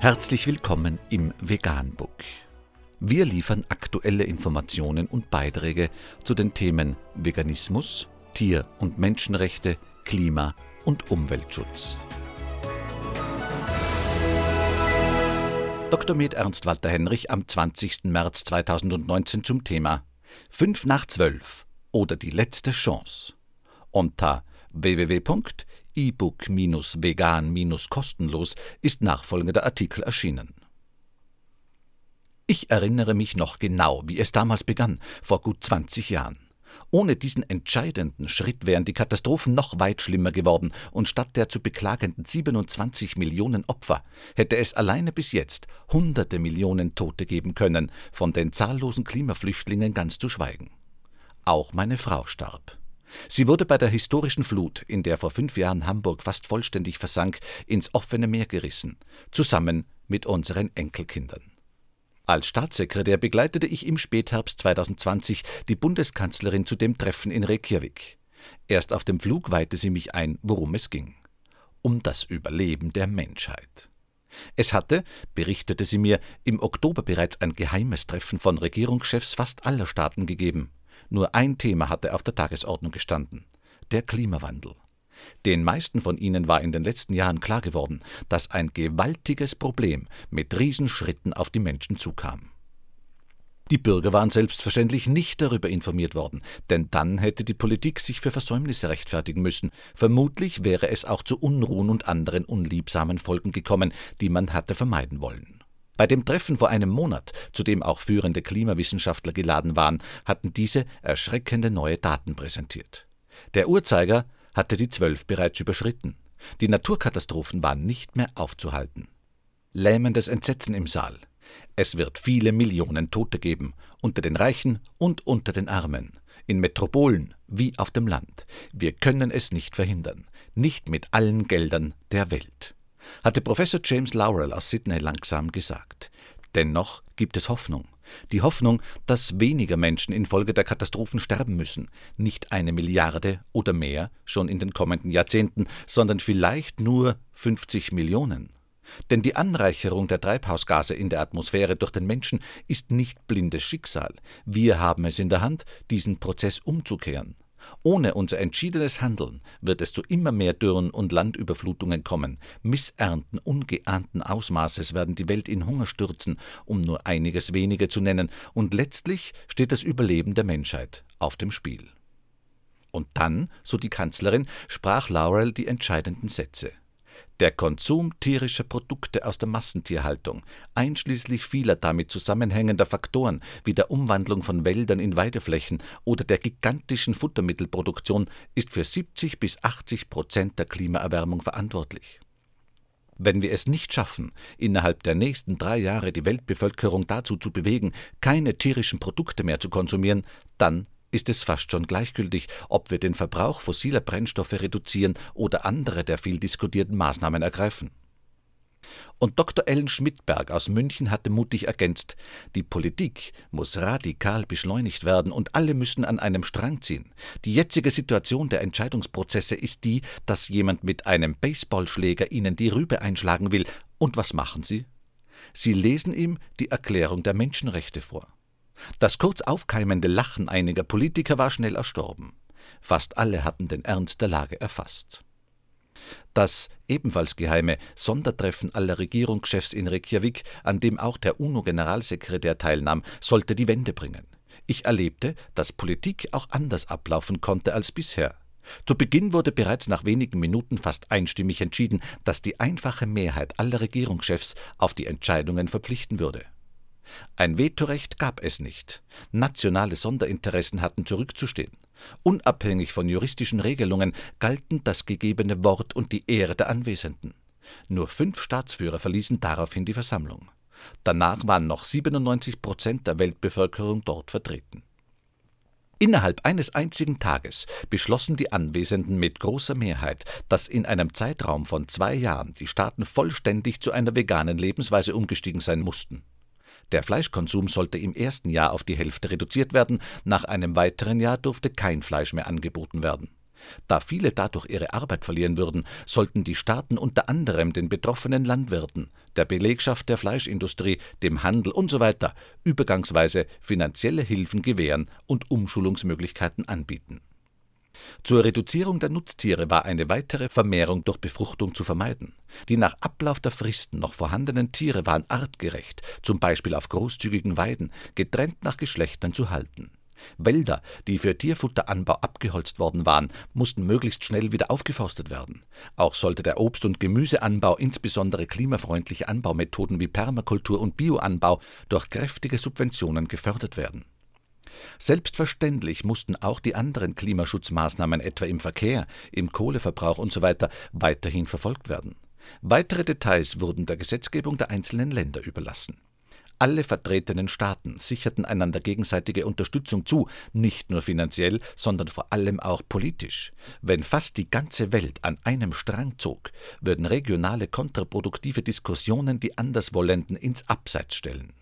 Herzlich willkommen im Veganbook. Wir liefern aktuelle Informationen und Beiträge zu den Themen Veganismus, Tier- und Menschenrechte, Klima- und Umweltschutz. Dr. Med Ernst Walter Henrich am 20. März 2019 zum Thema 5 nach 12 oder die letzte Chance unter www.ebook-vegan-kostenlos ist nachfolgender Artikel erschienen. Ich erinnere mich noch genau, wie es damals begann, vor gut 20 Jahren. Ohne diesen entscheidenden Schritt wären die Katastrophen noch weit schlimmer geworden, und statt der zu beklagenden 27 Millionen Opfer hätte es alleine bis jetzt hunderte Millionen Tote geben können, von den zahllosen Klimaflüchtlingen ganz zu schweigen. Auch meine Frau starb. Sie wurde bei der historischen Flut, in der vor fünf Jahren Hamburg fast vollständig versank, ins offene Meer gerissen, zusammen mit unseren Enkelkindern. Als Staatssekretär begleitete ich im Spätherbst 2020 die Bundeskanzlerin zu dem Treffen in Reykjavik. Erst auf dem Flug weihte sie mich ein, worum es ging. Um das Überleben der Menschheit. Es hatte, berichtete sie mir, im Oktober bereits ein geheimes Treffen von Regierungschefs fast aller Staaten gegeben. Nur ein Thema hatte auf der Tagesordnung gestanden der Klimawandel. Den meisten von ihnen war in den letzten Jahren klar geworden, dass ein gewaltiges Problem mit Riesenschritten auf die Menschen zukam. Die Bürger waren selbstverständlich nicht darüber informiert worden, denn dann hätte die Politik sich für Versäumnisse rechtfertigen müssen. Vermutlich wäre es auch zu Unruhen und anderen unliebsamen Folgen gekommen, die man hatte vermeiden wollen. Bei dem Treffen vor einem Monat, zu dem auch führende Klimawissenschaftler geladen waren, hatten diese erschreckende neue Daten präsentiert. Der Uhrzeiger hatte die zwölf bereits überschritten. Die Naturkatastrophen waren nicht mehr aufzuhalten. Lähmendes Entsetzen im Saal. Es wird viele Millionen Tote geben, unter den Reichen und unter den Armen, in Metropolen wie auf dem Land. Wir können es nicht verhindern, nicht mit allen Geldern der Welt hatte Professor James Laurel aus Sydney langsam gesagt. Dennoch gibt es Hoffnung. Die Hoffnung, dass weniger Menschen infolge der Katastrophen sterben müssen, nicht eine Milliarde oder mehr schon in den kommenden Jahrzehnten, sondern vielleicht nur 50 Millionen. Denn die Anreicherung der Treibhausgase in der Atmosphäre durch den Menschen ist nicht blindes Schicksal. Wir haben es in der Hand, diesen Prozess umzukehren. Ohne unser entschiedenes Handeln wird es zu immer mehr Dürren und Landüberflutungen kommen. Missernten ungeahnten Ausmaßes werden die Welt in Hunger stürzen, um nur einiges wenige zu nennen, und letztlich steht das Überleben der Menschheit auf dem Spiel. Und dann, so die Kanzlerin, sprach Laurel die entscheidenden Sätze. Der Konsum tierischer Produkte aus der Massentierhaltung, einschließlich vieler damit zusammenhängender Faktoren wie der Umwandlung von Wäldern in Weideflächen oder der gigantischen Futtermittelproduktion, ist für 70 bis 80 Prozent der Klimaerwärmung verantwortlich. Wenn wir es nicht schaffen, innerhalb der nächsten drei Jahre die Weltbevölkerung dazu zu bewegen, keine tierischen Produkte mehr zu konsumieren, dann ist es fast schon gleichgültig, ob wir den Verbrauch fossiler Brennstoffe reduzieren oder andere der viel diskutierten Maßnahmen ergreifen. Und Dr. Ellen Schmidberg aus München hatte mutig ergänzt, die Politik muss radikal beschleunigt werden und alle müssen an einem Strang ziehen. Die jetzige Situation der Entscheidungsprozesse ist die, dass jemand mit einem Baseballschläger ihnen die Rübe einschlagen will. Und was machen sie? Sie lesen ihm die Erklärung der Menschenrechte vor. Das kurz aufkeimende Lachen einiger Politiker war schnell erstorben. Fast alle hatten den Ernst der Lage erfasst. Das ebenfalls geheime Sondertreffen aller Regierungschefs in Reykjavik, an dem auch der UNO-Generalsekretär teilnahm, sollte die Wende bringen. Ich erlebte, dass Politik auch anders ablaufen konnte als bisher. Zu Beginn wurde bereits nach wenigen Minuten fast einstimmig entschieden, dass die einfache Mehrheit aller Regierungschefs auf die Entscheidungen verpflichten würde. Ein Vetorecht gab es nicht. Nationale Sonderinteressen hatten zurückzustehen. Unabhängig von juristischen Regelungen galten das gegebene Wort und die Ehre der Anwesenden. Nur fünf Staatsführer verließen daraufhin die Versammlung. Danach waren noch 97 Prozent der Weltbevölkerung dort vertreten. Innerhalb eines einzigen Tages beschlossen die Anwesenden mit großer Mehrheit, dass in einem Zeitraum von zwei Jahren die Staaten vollständig zu einer veganen Lebensweise umgestiegen sein mussten. Der Fleischkonsum sollte im ersten Jahr auf die Hälfte reduziert werden, nach einem weiteren Jahr durfte kein Fleisch mehr angeboten werden. Da viele dadurch ihre Arbeit verlieren würden, sollten die Staaten unter anderem den betroffenen Landwirten, der Belegschaft der Fleischindustrie, dem Handel usw. So übergangsweise finanzielle Hilfen gewähren und Umschulungsmöglichkeiten anbieten. Zur Reduzierung der Nutztiere war eine weitere Vermehrung durch Befruchtung zu vermeiden. Die nach Ablauf der Fristen noch vorhandenen Tiere waren artgerecht, zum Beispiel auf großzügigen Weiden, getrennt nach Geschlechtern zu halten. Wälder, die für Tierfutteranbau abgeholzt worden waren, mussten möglichst schnell wieder aufgeforstet werden. Auch sollte der Obst- und Gemüseanbau, insbesondere klimafreundliche Anbaumethoden wie Permakultur und Bioanbau, durch kräftige Subventionen gefördert werden. Selbstverständlich mussten auch die anderen Klimaschutzmaßnahmen etwa im Verkehr, im Kohleverbrauch usw. So weiterhin verfolgt werden. Weitere Details wurden der Gesetzgebung der einzelnen Länder überlassen. Alle vertretenen Staaten sicherten einander gegenseitige Unterstützung zu, nicht nur finanziell, sondern vor allem auch politisch. Wenn fast die ganze Welt an einem Strang zog, würden regionale kontraproduktive Diskussionen die Anderswollenden ins Abseits stellen.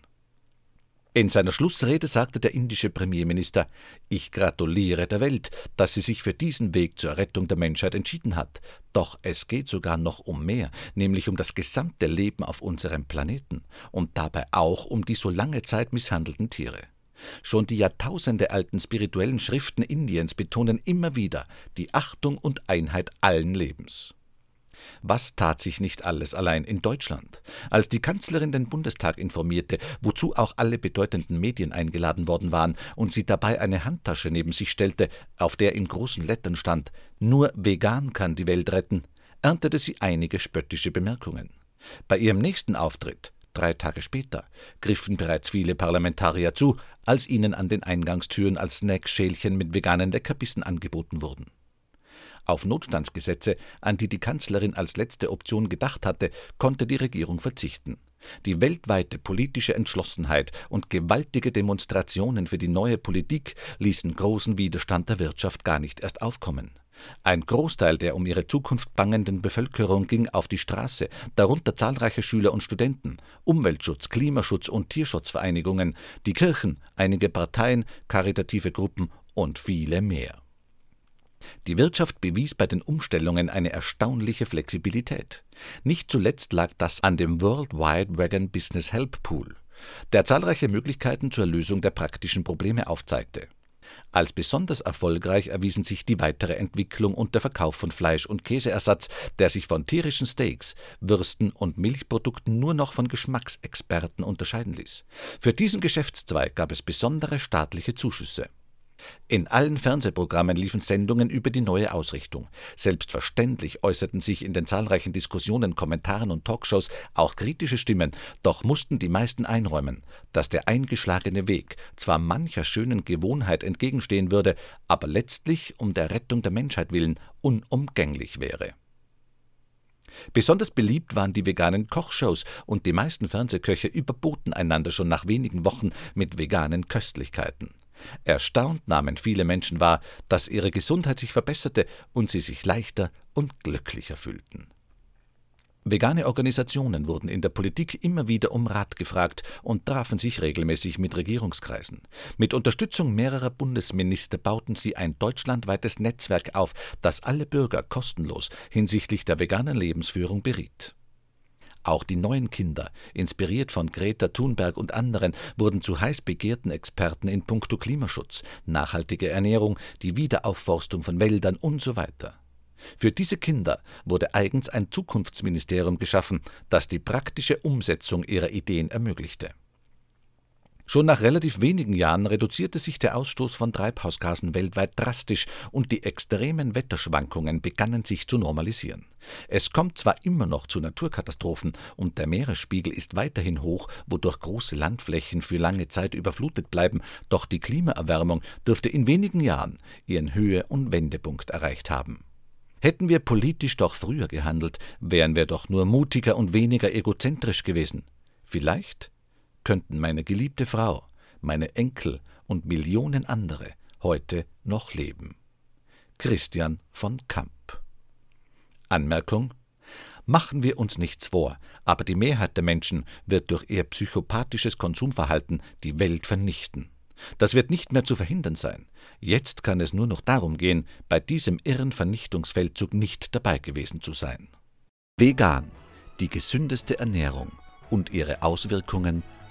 In seiner Schlussrede sagte der indische Premierminister Ich gratuliere der Welt, dass sie sich für diesen Weg zur Rettung der Menschheit entschieden hat. Doch es geht sogar noch um mehr, nämlich um das gesamte Leben auf unserem Planeten und dabei auch um die so lange Zeit misshandelten Tiere. Schon die jahrtausendealten spirituellen Schriften Indiens betonen immer wieder die Achtung und Einheit allen Lebens. Was tat sich nicht alles allein in Deutschland? Als die Kanzlerin den Bundestag informierte, wozu auch alle bedeutenden Medien eingeladen worden waren, und sie dabei eine Handtasche neben sich stellte, auf der in großen Lettern stand Nur vegan kann die Welt retten, erntete sie einige spöttische Bemerkungen. Bei ihrem nächsten Auftritt, drei Tage später, griffen bereits viele Parlamentarier zu, als ihnen an den Eingangstüren als Snack Schälchen mit veganen Leckerbissen angeboten wurden. Auf Notstandsgesetze, an die die Kanzlerin als letzte Option gedacht hatte, konnte die Regierung verzichten. Die weltweite politische Entschlossenheit und gewaltige Demonstrationen für die neue Politik ließen großen Widerstand der Wirtschaft gar nicht erst aufkommen. Ein Großteil der um ihre Zukunft bangenden Bevölkerung ging auf die Straße, darunter zahlreiche Schüler und Studenten, Umweltschutz, Klimaschutz und Tierschutzvereinigungen, die Kirchen, einige Parteien, karitative Gruppen und viele mehr. Die Wirtschaft bewies bei den Umstellungen eine erstaunliche Flexibilität. Nicht zuletzt lag das an dem World Wide Wagon Business Help Pool, der zahlreiche Möglichkeiten zur Lösung der praktischen Probleme aufzeigte. Als besonders erfolgreich erwiesen sich die weitere Entwicklung und der Verkauf von Fleisch- und Käseersatz, der sich von tierischen Steaks, Würsten und Milchprodukten nur noch von Geschmacksexperten unterscheiden ließ. Für diesen Geschäftszweig gab es besondere staatliche Zuschüsse. In allen Fernsehprogrammen liefen Sendungen über die neue Ausrichtung. Selbstverständlich äußerten sich in den zahlreichen Diskussionen, Kommentaren und Talkshows auch kritische Stimmen, doch mussten die meisten einräumen, dass der eingeschlagene Weg zwar mancher schönen Gewohnheit entgegenstehen würde, aber letztlich um der Rettung der Menschheit willen unumgänglich wäre. Besonders beliebt waren die veganen Kochshows und die meisten Fernsehköche überboten einander schon nach wenigen Wochen mit veganen Köstlichkeiten. Erstaunt nahmen viele Menschen wahr, dass ihre Gesundheit sich verbesserte und sie sich leichter und glücklicher fühlten. Vegane Organisationen wurden in der Politik immer wieder um Rat gefragt und trafen sich regelmäßig mit Regierungskreisen. Mit Unterstützung mehrerer Bundesminister bauten sie ein deutschlandweites Netzwerk auf, das alle Bürger kostenlos hinsichtlich der veganen Lebensführung beriet. Auch die neuen Kinder, inspiriert von Greta Thunberg und anderen, wurden zu heiß begehrten Experten in puncto Klimaschutz, nachhaltige Ernährung, die Wiederaufforstung von Wäldern und so weiter. Für diese Kinder wurde eigens ein Zukunftsministerium geschaffen, das die praktische Umsetzung ihrer Ideen ermöglichte. Schon nach relativ wenigen Jahren reduzierte sich der Ausstoß von Treibhausgasen weltweit drastisch und die extremen Wetterschwankungen begannen sich zu normalisieren. Es kommt zwar immer noch zu Naturkatastrophen und der Meeresspiegel ist weiterhin hoch, wodurch große Landflächen für lange Zeit überflutet bleiben, doch die Klimaerwärmung dürfte in wenigen Jahren ihren Höhe- und Wendepunkt erreicht haben. Hätten wir politisch doch früher gehandelt, wären wir doch nur mutiger und weniger egozentrisch gewesen. Vielleicht könnten meine geliebte Frau, meine Enkel und Millionen andere heute noch leben. Christian von Kamp. Anmerkung Machen wir uns nichts vor, aber die Mehrheit der Menschen wird durch ihr psychopathisches Konsumverhalten die Welt vernichten. Das wird nicht mehr zu verhindern sein. Jetzt kann es nur noch darum gehen, bei diesem irren Vernichtungsfeldzug nicht dabei gewesen zu sein. Vegan, die gesündeste Ernährung und ihre Auswirkungen